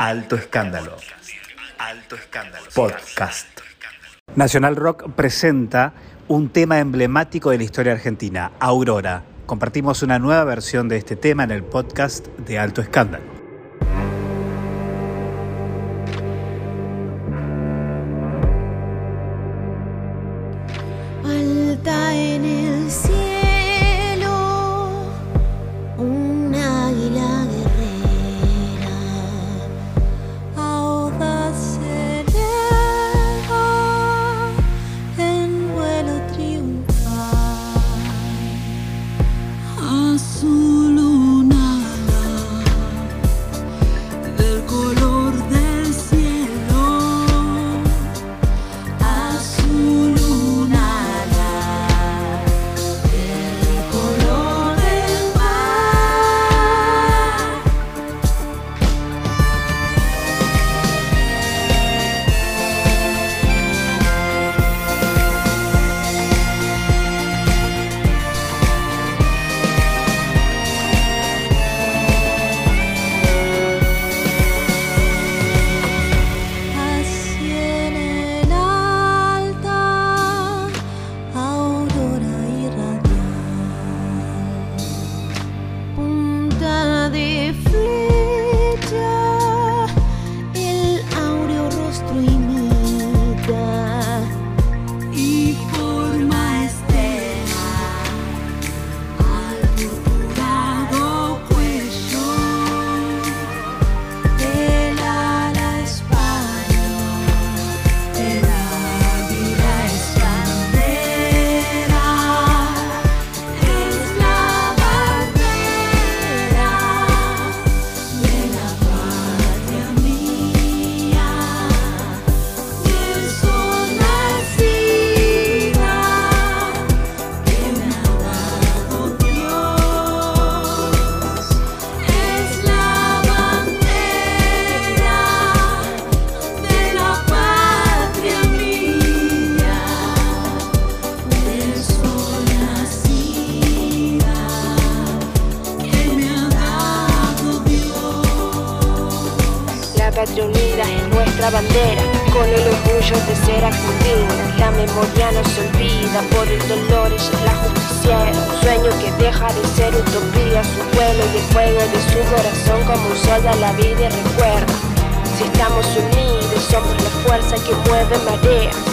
Alto Escándalo. Alto Escándalo. Podcast. Nacional Rock presenta un tema emblemático de la historia argentina, Aurora. Compartimos una nueva versión de este tema en el podcast de Alto Escándalo. Patria unida es nuestra bandera, con el orgullo de ser argentina. La memoria no se olvida, por el dolor ella es la justiciera. Un sueño que deja de ser utopía, su vuelo y el fuego de su corazón como un sol da la vida y recuerda. Si estamos unidos, somos la fuerza que mueve mareas.